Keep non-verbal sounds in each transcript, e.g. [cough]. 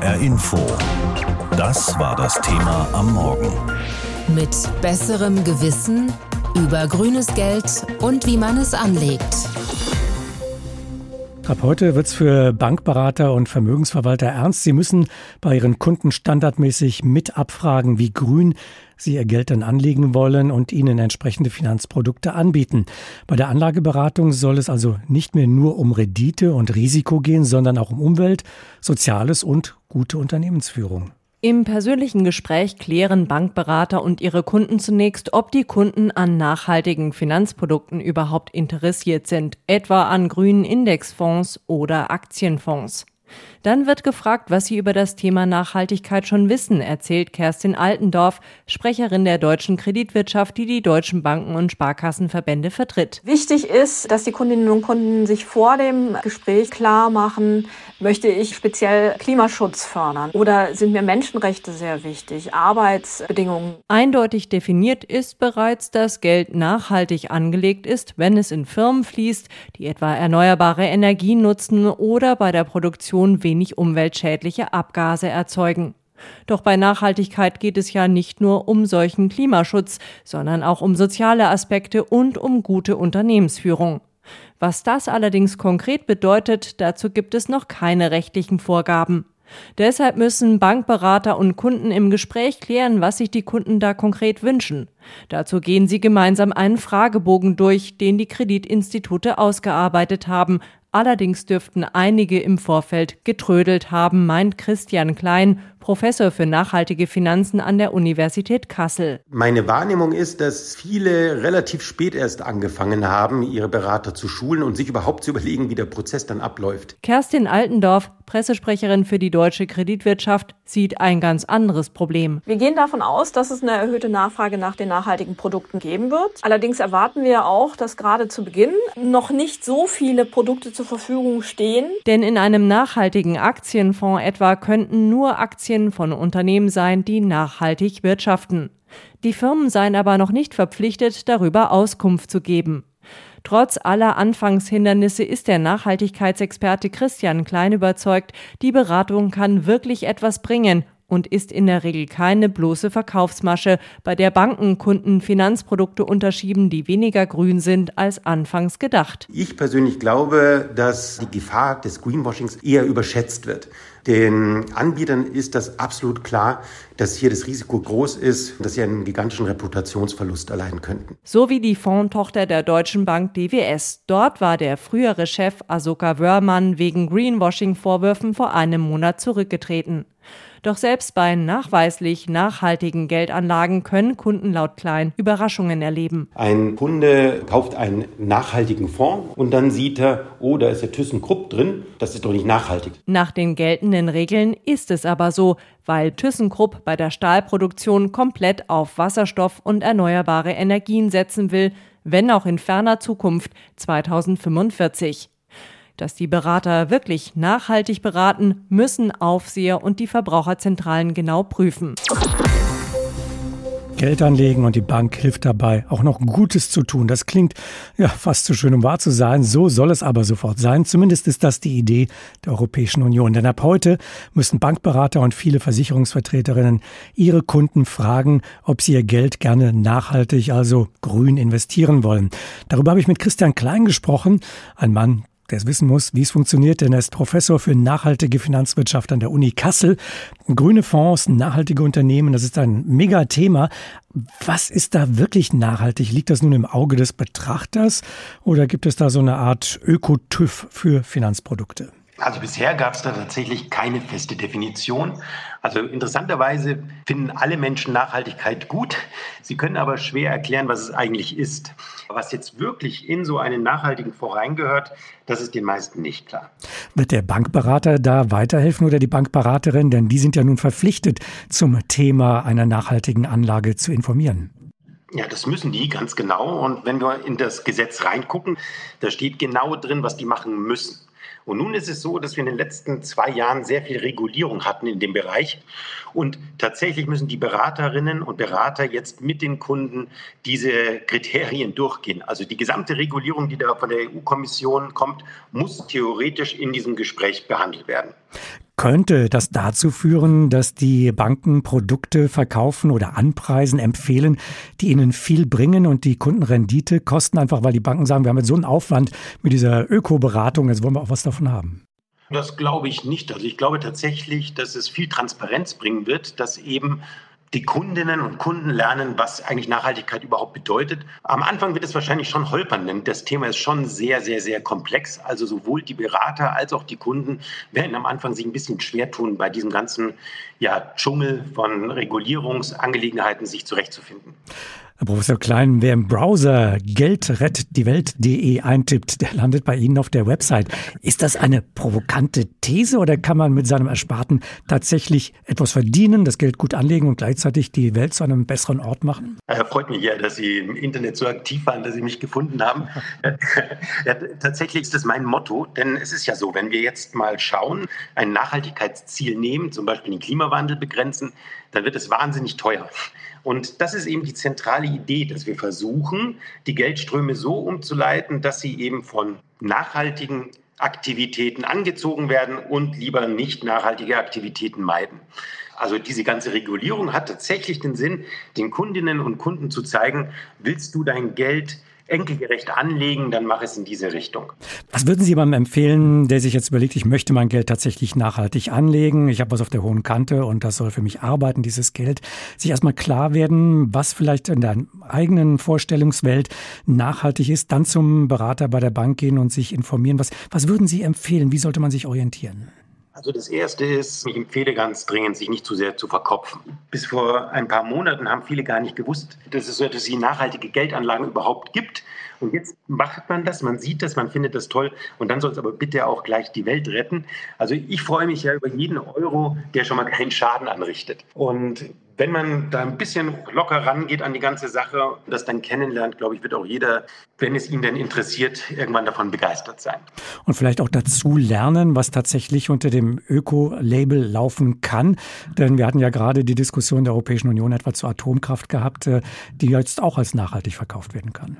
HR Info. Das war das Thema am Morgen. Mit besserem Gewissen über grünes Geld und wie man es anlegt. Ab heute wird es für Bankberater und Vermögensverwalter ernst. Sie müssen bei ihren Kunden standardmäßig mit abfragen, wie grün sie ihr Geld dann anlegen wollen und ihnen entsprechende Finanzprodukte anbieten. Bei der Anlageberatung soll es also nicht mehr nur um Rendite und Risiko gehen, sondern auch um Umwelt, Soziales und gute Unternehmensführung. Im persönlichen Gespräch klären Bankberater und ihre Kunden zunächst, ob die Kunden an nachhaltigen Finanzprodukten überhaupt interessiert sind, etwa an grünen Indexfonds oder Aktienfonds. Dann wird gefragt, was Sie über das Thema Nachhaltigkeit schon wissen, erzählt Kerstin Altendorf, Sprecherin der deutschen Kreditwirtschaft, die die deutschen Banken und Sparkassenverbände vertritt. Wichtig ist, dass die Kundinnen und Kunden sich vor dem Gespräch klar machen, möchte ich speziell Klimaschutz fördern oder sind mir Menschenrechte sehr wichtig, Arbeitsbedingungen. Eindeutig definiert ist bereits, dass Geld nachhaltig angelegt ist, wenn es in Firmen fließt, die etwa erneuerbare Energien nutzen oder bei der Produktion wenig umweltschädliche Abgase erzeugen. Doch bei Nachhaltigkeit geht es ja nicht nur um solchen Klimaschutz, sondern auch um soziale Aspekte und um gute Unternehmensführung. Was das allerdings konkret bedeutet, dazu gibt es noch keine rechtlichen Vorgaben. Deshalb müssen Bankberater und Kunden im Gespräch klären, was sich die Kunden da konkret wünschen. Dazu gehen sie gemeinsam einen Fragebogen durch, den die Kreditinstitute ausgearbeitet haben, Allerdings dürften einige im Vorfeld getrödelt haben, meint Christian Klein, Professor für nachhaltige Finanzen an der Universität Kassel. Meine Wahrnehmung ist, dass viele relativ spät erst angefangen haben, ihre Berater zu schulen und sich überhaupt zu überlegen, wie der Prozess dann abläuft. Kerstin Altendorf, Pressesprecherin für die deutsche Kreditwirtschaft, sieht ein ganz anderes Problem. Wir gehen davon aus, dass es eine erhöhte Nachfrage nach den nachhaltigen Produkten geben wird. Allerdings erwarten wir auch, dass gerade zu Beginn noch nicht so viele Produkte zur Verfügung stehen. Denn in einem nachhaltigen Aktienfonds etwa könnten nur Aktien von Unternehmen sein, die nachhaltig wirtschaften. Die Firmen seien aber noch nicht verpflichtet, darüber Auskunft zu geben. Trotz aller Anfangshindernisse ist der Nachhaltigkeitsexperte Christian Klein überzeugt, die Beratung kann wirklich etwas bringen und ist in der Regel keine bloße Verkaufsmasche, bei der Banken Kunden Finanzprodukte unterschieben, die weniger grün sind als anfangs gedacht. Ich persönlich glaube, dass die Gefahr des Greenwashings eher überschätzt wird. Den Anbietern ist das absolut klar, dass hier das Risiko groß ist, dass sie einen gigantischen Reputationsverlust erleiden könnten. So wie die Fondtochter der Deutschen Bank DWS. Dort war der frühere Chef Asoka Wörmann wegen Greenwashing-Vorwürfen vor einem Monat zurückgetreten. Doch selbst bei nachweislich nachhaltigen Geldanlagen können Kunden laut Klein Überraschungen erleben. Ein Kunde kauft einen nachhaltigen Fonds und dann sieht er, oh, da ist ja ThyssenKrupp drin, das ist doch nicht nachhaltig. Nach den geltenden Regeln ist es aber so, weil ThyssenKrupp bei der Stahlproduktion komplett auf Wasserstoff und erneuerbare Energien setzen will, wenn auch in ferner Zukunft 2045. Dass die Berater wirklich nachhaltig beraten, müssen Aufseher und die Verbraucherzentralen genau prüfen. Geld anlegen und die Bank hilft dabei, auch noch Gutes zu tun. Das klingt ja fast zu schön, um wahr zu sein. So soll es aber sofort sein. Zumindest ist das die Idee der Europäischen Union. Denn ab heute müssen Bankberater und viele Versicherungsvertreterinnen ihre Kunden fragen, ob sie ihr Geld gerne nachhaltig, also grün investieren wollen. Darüber habe ich mit Christian Klein gesprochen, ein Mann, der es wissen muss, wie es funktioniert, denn er ist Professor für nachhaltige Finanzwirtschaft an der Uni Kassel. Grüne Fonds, nachhaltige Unternehmen, das ist ein Megathema. Was ist da wirklich nachhaltig? Liegt das nun im Auge des Betrachters oder gibt es da so eine Art Ökotüv für Finanzprodukte? Also bisher gab es da tatsächlich keine feste Definition. Also interessanterweise finden alle Menschen Nachhaltigkeit gut. Sie können aber schwer erklären, was es eigentlich ist. Was jetzt wirklich in so einen nachhaltigen Verein gehört, das ist den meisten nicht klar. Wird der Bankberater da weiterhelfen oder die Bankberaterin? Denn die sind ja nun verpflichtet, zum Thema einer nachhaltigen Anlage zu informieren. Ja, das müssen die ganz genau. Und wenn wir in das Gesetz reingucken, da steht genau drin, was die machen müssen. Und nun ist es so, dass wir in den letzten zwei Jahren sehr viel Regulierung hatten in dem Bereich. Und tatsächlich müssen die Beraterinnen und Berater jetzt mit den Kunden diese Kriterien durchgehen. Also die gesamte Regulierung, die da von der EU-Kommission kommt, muss theoretisch in diesem Gespräch behandelt werden. Könnte das dazu führen, dass die Banken Produkte verkaufen oder anpreisen, empfehlen, die ihnen viel bringen und die Kundenrendite kosten, einfach weil die Banken sagen, wir haben jetzt so einen Aufwand mit dieser Ökoberatung, jetzt wollen wir auch was davon haben? Das glaube ich nicht. Also ich glaube tatsächlich, dass es viel Transparenz bringen wird, dass eben die Kundinnen und Kunden lernen, was eigentlich Nachhaltigkeit überhaupt bedeutet. Am Anfang wird es wahrscheinlich schon holpern, denn das Thema ist schon sehr, sehr, sehr komplex. Also sowohl die Berater als auch die Kunden werden am Anfang sich ein bisschen schwer tun, bei diesem ganzen ja, Dschungel von Regulierungsangelegenheiten sich zurechtzufinden. Herr Professor Klein, wer im Browser geldrettdiewelt.de eintippt, der landet bei Ihnen auf der Website. Ist das eine provokante These oder kann man mit seinem Ersparten tatsächlich etwas verdienen, das Geld gut anlegen und gleichzeitig die Welt zu einem besseren Ort machen? Ja, freut mich ja, dass Sie im Internet so aktiv waren, dass Sie mich gefunden haben. [laughs] ja, tatsächlich ist das mein Motto, denn es ist ja so, wenn wir jetzt mal schauen, ein Nachhaltigkeitsziel nehmen, zum Beispiel den Klimawandel begrenzen, dann wird es wahnsinnig teuer. Und das ist eben die zentrale Idee, dass wir versuchen, die Geldströme so umzuleiten, dass sie eben von nachhaltigen Aktivitäten angezogen werden und lieber nicht nachhaltige Aktivitäten meiden. Also diese ganze Regulierung hat tatsächlich den Sinn, den Kundinnen und Kunden zu zeigen, willst du dein Geld enkelgerecht anlegen, dann mach es in diese Richtung. Was würden Sie jemandem empfehlen, der sich jetzt überlegt, ich möchte mein Geld tatsächlich nachhaltig anlegen, ich habe was auf der hohen Kante und das soll für mich arbeiten, dieses Geld, sich erstmal klar werden, was vielleicht in der eigenen Vorstellungswelt nachhaltig ist, dann zum Berater bei der Bank gehen und sich informieren. Was, was würden Sie empfehlen? Wie sollte man sich orientieren? Also das Erste ist, ich empfehle ganz dringend, sich nicht zu sehr zu verkopfen. Bis vor ein paar Monaten haben viele gar nicht gewusst, dass es, dass es nachhaltige Geldanlagen überhaupt gibt. Und jetzt macht man das, man sieht das, man findet das toll und dann soll es aber bitte auch gleich die Welt retten. Also ich freue mich ja über jeden Euro, der schon mal keinen Schaden anrichtet. Und wenn man da ein bisschen locker rangeht an die ganze Sache, das dann kennenlernt, glaube ich, wird auch jeder, wenn es ihn denn interessiert, irgendwann davon begeistert sein. Und vielleicht auch dazu lernen, was tatsächlich unter dem Öko-Label laufen kann. Denn wir hatten ja gerade die Diskussion der Europäischen Union etwa zur Atomkraft gehabt, äh, die jetzt auch als nachhaltig verkauft werden kann.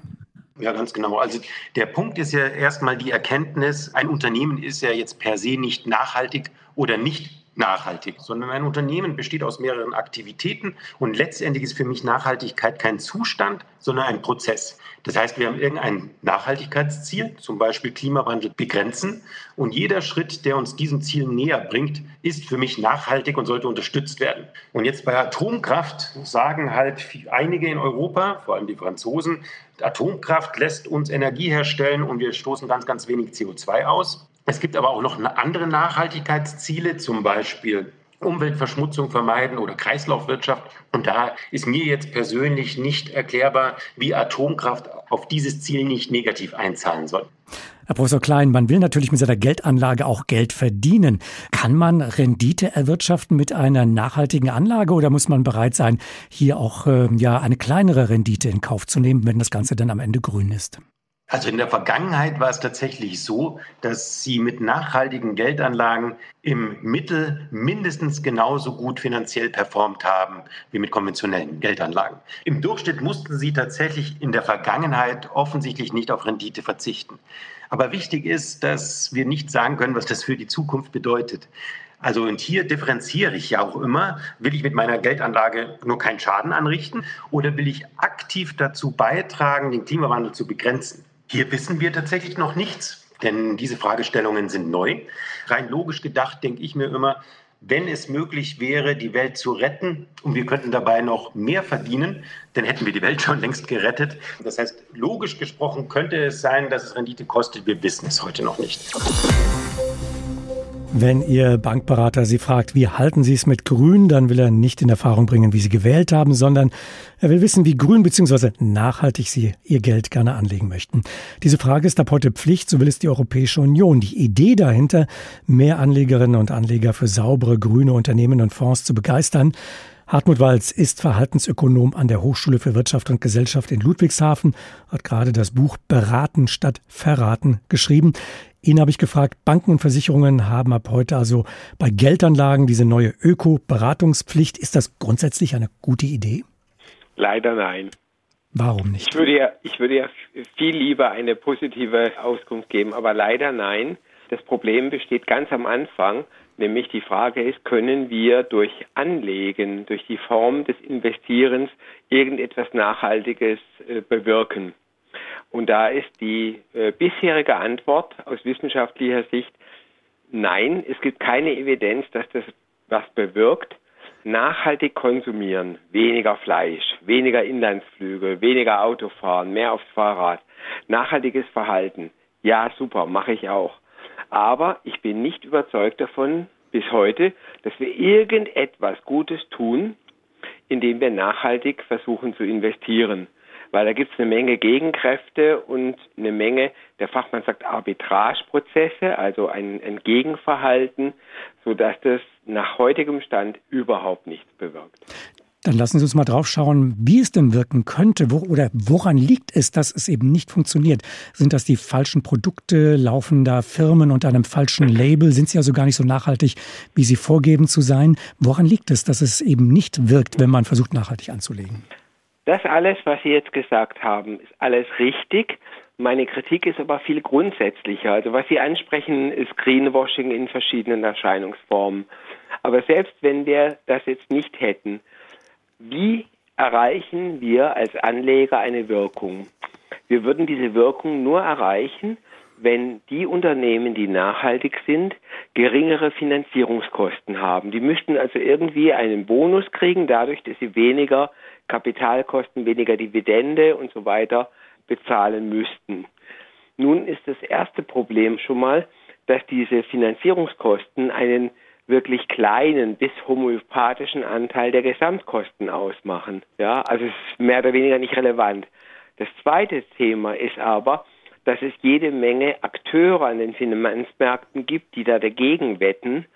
Ja, ganz genau. Also der Punkt ist ja erstmal die Erkenntnis, ein Unternehmen ist ja jetzt per se nicht nachhaltig oder nicht nachhaltig, sondern ein Unternehmen besteht aus mehreren Aktivitäten und letztendlich ist für mich Nachhaltigkeit kein Zustand, sondern ein Prozess. Das heißt, wir haben irgendein Nachhaltigkeitsziel, zum Beispiel Klimawandel begrenzen und jeder Schritt, der uns diesem Ziel näher bringt, ist für mich nachhaltig und sollte unterstützt werden. Und jetzt bei Atomkraft sagen halt einige in Europa, vor allem die Franzosen, Atomkraft lässt uns Energie herstellen und wir stoßen ganz, ganz wenig CO2 aus. Es gibt aber auch noch andere Nachhaltigkeitsziele, zum Beispiel Umweltverschmutzung vermeiden oder Kreislaufwirtschaft. Und da ist mir jetzt persönlich nicht erklärbar, wie Atomkraft auf dieses Ziel nicht negativ einzahlen soll. Herr Professor Klein, man will natürlich mit seiner Geldanlage auch Geld verdienen. Kann man Rendite erwirtschaften mit einer nachhaltigen Anlage oder muss man bereit sein, hier auch äh, ja eine kleinere Rendite in Kauf zu nehmen, wenn das Ganze dann am Ende grün ist? Also in der Vergangenheit war es tatsächlich so, dass sie mit nachhaltigen Geldanlagen im Mittel mindestens genauso gut finanziell performt haben wie mit konventionellen Geldanlagen. Im Durchschnitt mussten sie tatsächlich in der Vergangenheit offensichtlich nicht auf Rendite verzichten. Aber wichtig ist, dass wir nicht sagen können, was das für die Zukunft bedeutet. Also und hier differenziere ich ja auch immer, will ich mit meiner Geldanlage nur keinen Schaden anrichten oder will ich aktiv dazu beitragen, den Klimawandel zu begrenzen? Hier wissen wir tatsächlich noch nichts, denn diese Fragestellungen sind neu. Rein logisch gedacht denke ich mir immer, wenn es möglich wäre, die Welt zu retten und wir könnten dabei noch mehr verdienen, dann hätten wir die Welt schon längst gerettet. Das heißt, logisch gesprochen könnte es sein, dass es Rendite kostet. Wir wissen es heute noch nicht. Wenn Ihr Bankberater Sie fragt, wie halten Sie es mit Grün, dann will er nicht in Erfahrung bringen, wie Sie gewählt haben, sondern er will wissen, wie grün bzw. nachhaltig Sie Ihr Geld gerne anlegen möchten. Diese Frage ist ab heute Pflicht, so will es die Europäische Union. Die Idee dahinter, mehr Anlegerinnen und Anleger für saubere grüne Unternehmen und Fonds zu begeistern, Hartmut Walz ist Verhaltensökonom an der Hochschule für Wirtschaft und Gesellschaft in Ludwigshafen, hat gerade das Buch Beraten statt Verraten geschrieben. Ihn habe ich gefragt, Banken und Versicherungen haben ab heute also bei Geldanlagen diese neue Öko-Beratungspflicht. Ist das grundsätzlich eine gute Idee? Leider nein. Warum nicht? Ich würde ja, ich würde ja viel lieber eine positive Auskunft geben, aber leider nein. Das Problem besteht ganz am Anfang, nämlich die Frage ist, können wir durch Anlegen, durch die Form des Investierens irgendetwas Nachhaltiges äh, bewirken? Und da ist die äh, bisherige Antwort aus wissenschaftlicher Sicht, nein, es gibt keine Evidenz, dass das was bewirkt. Nachhaltig konsumieren, weniger Fleisch, weniger Inlandsflüge, weniger Autofahren, mehr aufs Fahrrad, nachhaltiges Verhalten. Ja, super, mache ich auch. Aber ich bin nicht überzeugt davon bis heute, dass wir irgendetwas Gutes tun, indem wir nachhaltig versuchen zu investieren weil da gibt es eine Menge Gegenkräfte und eine Menge, der Fachmann sagt Arbitrageprozesse, also ein, ein Gegenverhalten, sodass das nach heutigem Stand überhaupt nichts bewirkt. Dann lassen Sie uns mal drauf schauen, wie es denn wirken könnte wo, oder woran liegt es, dass es eben nicht funktioniert. Sind das die falschen Produkte? Laufen da Firmen unter einem falschen Label? Sind sie also gar nicht so nachhaltig, wie sie vorgeben zu sein? Woran liegt es, dass es eben nicht wirkt, wenn man versucht, nachhaltig anzulegen? Das alles, was Sie jetzt gesagt haben, ist alles richtig. Meine Kritik ist aber viel grundsätzlicher. Also was Sie ansprechen, ist Greenwashing in verschiedenen Erscheinungsformen. Aber selbst wenn wir das jetzt nicht hätten, wie erreichen wir als Anleger eine Wirkung? Wir würden diese Wirkung nur erreichen, wenn die Unternehmen, die nachhaltig sind, geringere Finanzierungskosten haben. Die müssten also irgendwie einen Bonus kriegen, dadurch, dass sie weniger Kapitalkosten, weniger Dividende und so weiter bezahlen müssten. Nun ist das erste Problem schon mal, dass diese Finanzierungskosten einen wirklich kleinen bis homöopathischen Anteil der Gesamtkosten ausmachen. Ja, also es ist mehr oder weniger nicht relevant. Das zweite Thema ist aber, dass es jede Menge Akteure an den Finanzmärkten gibt, die da dagegen wetten.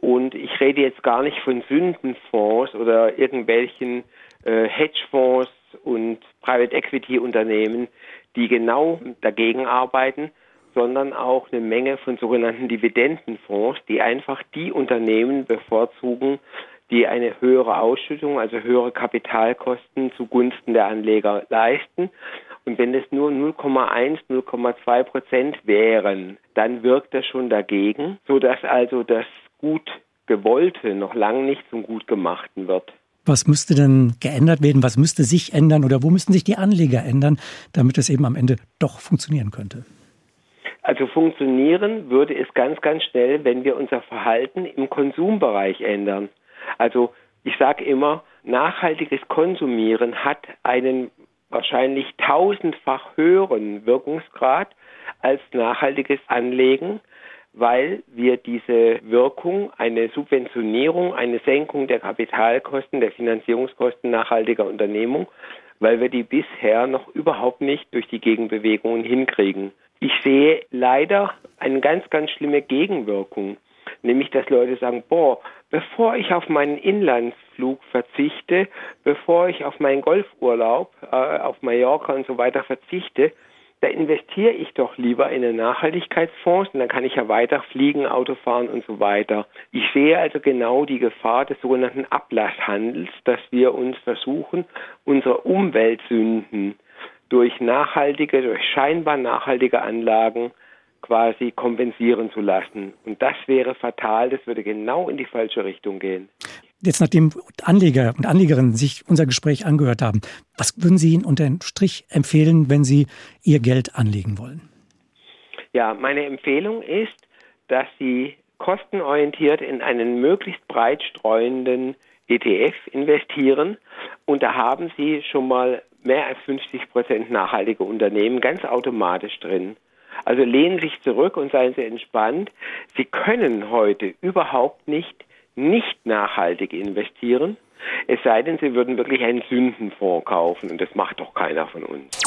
Und ich rede jetzt gar nicht von Sündenfonds oder irgendwelchen Hedgefonds und Private Equity Unternehmen, die genau dagegen arbeiten, sondern auch eine Menge von sogenannten Dividendenfonds, die einfach die Unternehmen bevorzugen, die eine höhere Ausschüttung, also höhere Kapitalkosten zugunsten der Anleger leisten. Und wenn es nur 0,1, 0,2 Prozent wären, dann wirkt das schon dagegen, sodass also das gut Gewollte noch lange nicht zum Gut gemachten wird. Was müsste denn geändert werden? Was müsste sich ändern oder wo müssten sich die Anleger ändern, damit es eben am Ende doch funktionieren könnte? Also funktionieren würde es ganz, ganz schnell, wenn wir unser Verhalten im Konsumbereich ändern. Also ich sage immer, nachhaltiges Konsumieren hat einen wahrscheinlich tausendfach höheren Wirkungsgrad als nachhaltiges Anlegen weil wir diese Wirkung, eine Subventionierung, eine Senkung der Kapitalkosten, der Finanzierungskosten nachhaltiger Unternehmung, weil wir die bisher noch überhaupt nicht durch die Gegenbewegungen hinkriegen. Ich sehe leider eine ganz, ganz schlimme Gegenwirkung, nämlich dass Leute sagen, boah, bevor ich auf meinen Inlandsflug verzichte, bevor ich auf meinen Golfurlaub äh, auf Mallorca und so weiter verzichte, da investiere ich doch lieber in einen Nachhaltigkeitsfonds und dann kann ich ja weiter fliegen, Auto fahren und so weiter. Ich sehe also genau die Gefahr des sogenannten Ablasshandels, dass wir uns versuchen, unsere Umweltsünden durch nachhaltige, durch scheinbar nachhaltige Anlagen quasi kompensieren zu lassen. Und das wäre fatal, das würde genau in die falsche Richtung gehen. Jetzt, nachdem Anleger und Anlegerinnen sich unser Gespräch angehört haben, was würden Sie Ihnen unter den Strich empfehlen, wenn Sie Ihr Geld anlegen wollen? Ja, meine Empfehlung ist, dass Sie kostenorientiert in einen möglichst breit streuenden ETF investieren. Und da haben Sie schon mal mehr als 50 Prozent nachhaltige Unternehmen ganz automatisch drin. Also lehnen Sie sich zurück und seien Sie entspannt. Sie können heute überhaupt nicht nicht nachhaltig investieren, es sei denn, sie würden wirklich einen Sündenfonds kaufen und das macht doch keiner von uns.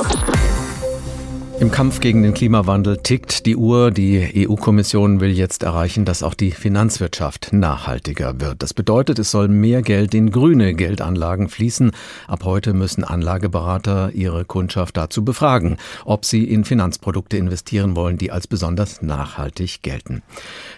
Im Kampf gegen den Klimawandel tickt die Uhr. Die EU-Kommission will jetzt erreichen, dass auch die Finanzwirtschaft nachhaltiger wird. Das bedeutet, es soll mehr Geld in grüne Geldanlagen fließen. Ab heute müssen Anlageberater ihre Kundschaft dazu befragen, ob sie in Finanzprodukte investieren wollen, die als besonders nachhaltig gelten.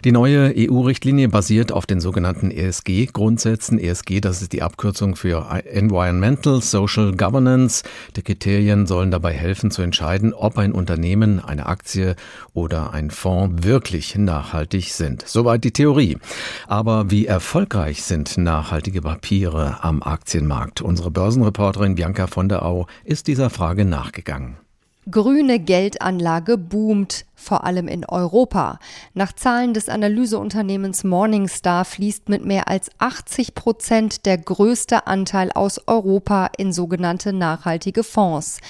Die neue EU-Richtlinie basiert auf den sogenannten ESG-Grundsätzen. ESG, das ist die Abkürzung für Environmental Social Governance. Die Kriterien sollen dabei helfen zu entscheiden, ob ein ein Unternehmen, eine Aktie oder ein Fonds wirklich nachhaltig sind. Soweit die Theorie. Aber wie erfolgreich sind nachhaltige Papiere am Aktienmarkt? Unsere Börsenreporterin Bianca von der Au ist dieser Frage nachgegangen. Grüne Geldanlage boomt, vor allem in Europa. Nach Zahlen des Analyseunternehmens Morningstar fließt mit mehr als 80 Prozent der größte Anteil aus Europa in sogenannte nachhaltige Fonds.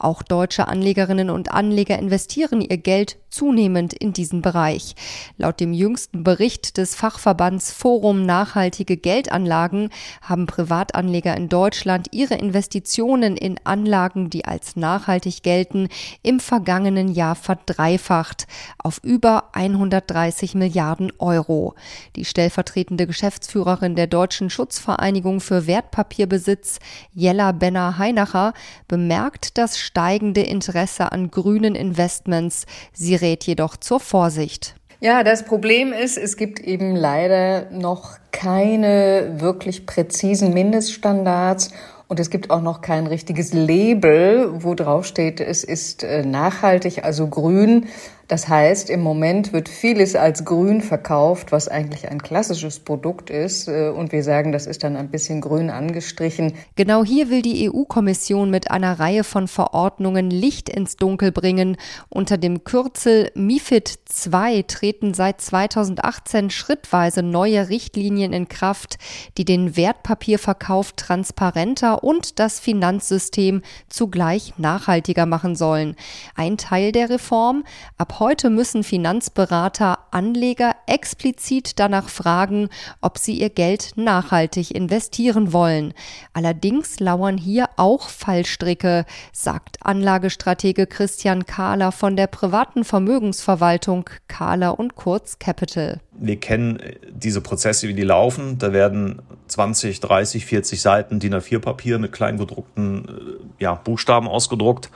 Auch deutsche Anlegerinnen und Anleger investieren ihr Geld zunehmend in diesen Bereich. Laut dem jüngsten Bericht des Fachverbands Forum Nachhaltige Geldanlagen haben Privatanleger in Deutschland ihre Investitionen in Anlagen, die als nachhaltig gelten, im vergangenen Jahr verdreifacht auf über 130 Milliarden Euro. Die stellvertretende Geschäftsführerin der Deutschen Schutzvereinigung für Wertpapierbesitz, Jella Benner-Heinacher, bemerkt das steigende Interesse an grünen Investments. Sie rät jedoch zur Vorsicht. Ja, das Problem ist, es gibt eben leider noch keine wirklich präzisen Mindeststandards und es gibt auch noch kein richtiges Label, wo drauf steht, es ist äh, nachhaltig, also grün. Das heißt, im Moment wird vieles als grün verkauft, was eigentlich ein klassisches Produkt ist. Äh, und wir sagen, das ist dann ein bisschen grün angestrichen. Genau hier will die EU-Kommission mit einer Reihe von Verordnungen Licht ins Dunkel bringen. Unter dem Kürzel MIFID II treten seit 2018 schrittweise neue Richtlinien in Kraft, die den Wertpapierverkauf transparenter und das Finanzsystem zugleich nachhaltiger machen sollen. Ein Teil der Reform, ab heute müssen Finanzberater Anleger explizit danach fragen, ob sie ihr Geld nachhaltig investieren wollen. Allerdings lauern hier auch Fallstricke, sagt Anlagestratege Christian Kahler von der privaten Vermögensverwaltung Kahler und Kurz Capital. Wir kennen diese Prozesse, wie die laufen. Da werden 20, 30, 40 Seiten DIN A4-Papier mit kleingedruckten äh, ja, Buchstaben ausgedruckt.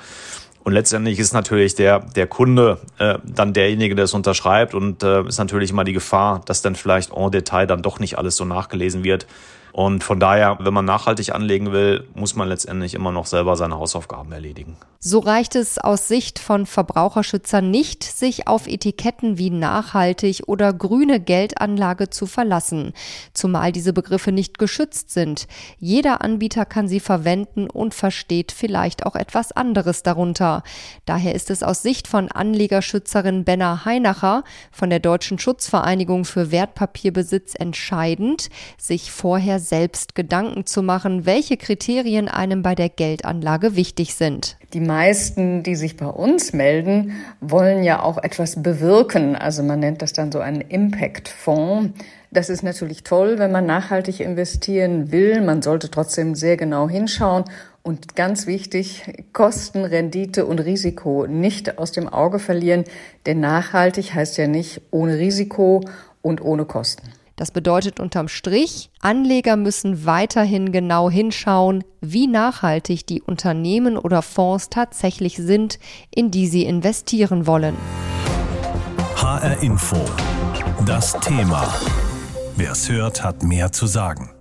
Und letztendlich ist natürlich der, der Kunde äh, dann derjenige, der es unterschreibt und äh, ist natürlich immer die Gefahr, dass dann vielleicht en Detail dann doch nicht alles so nachgelesen wird. Und von daher, wenn man nachhaltig anlegen will, muss man letztendlich immer noch selber seine Hausaufgaben erledigen. So reicht es aus Sicht von Verbraucherschützern nicht, sich auf Etiketten wie nachhaltig oder grüne Geldanlage zu verlassen, zumal diese Begriffe nicht geschützt sind. Jeder Anbieter kann sie verwenden und versteht vielleicht auch etwas anderes darunter. Daher ist es aus Sicht von Anlegerschützerin Benna Heinacher von der Deutschen Schutzvereinigung für Wertpapierbesitz entscheidend, sich vorher selbst Gedanken zu machen, welche Kriterien einem bei der Geldanlage wichtig sind. Die meisten, die sich bei uns melden, wollen ja auch etwas bewirken. Also man nennt das dann so einen Impact-Fonds. Das ist natürlich toll, wenn man nachhaltig investieren will. Man sollte trotzdem sehr genau hinschauen und ganz wichtig, Kosten, Rendite und Risiko nicht aus dem Auge verlieren, denn nachhaltig heißt ja nicht ohne Risiko und ohne Kosten. Das bedeutet unterm Strich, Anleger müssen weiterhin genau hinschauen, wie nachhaltig die Unternehmen oder Fonds tatsächlich sind, in die sie investieren wollen. HR Info. Das Thema. Wer es hört, hat mehr zu sagen.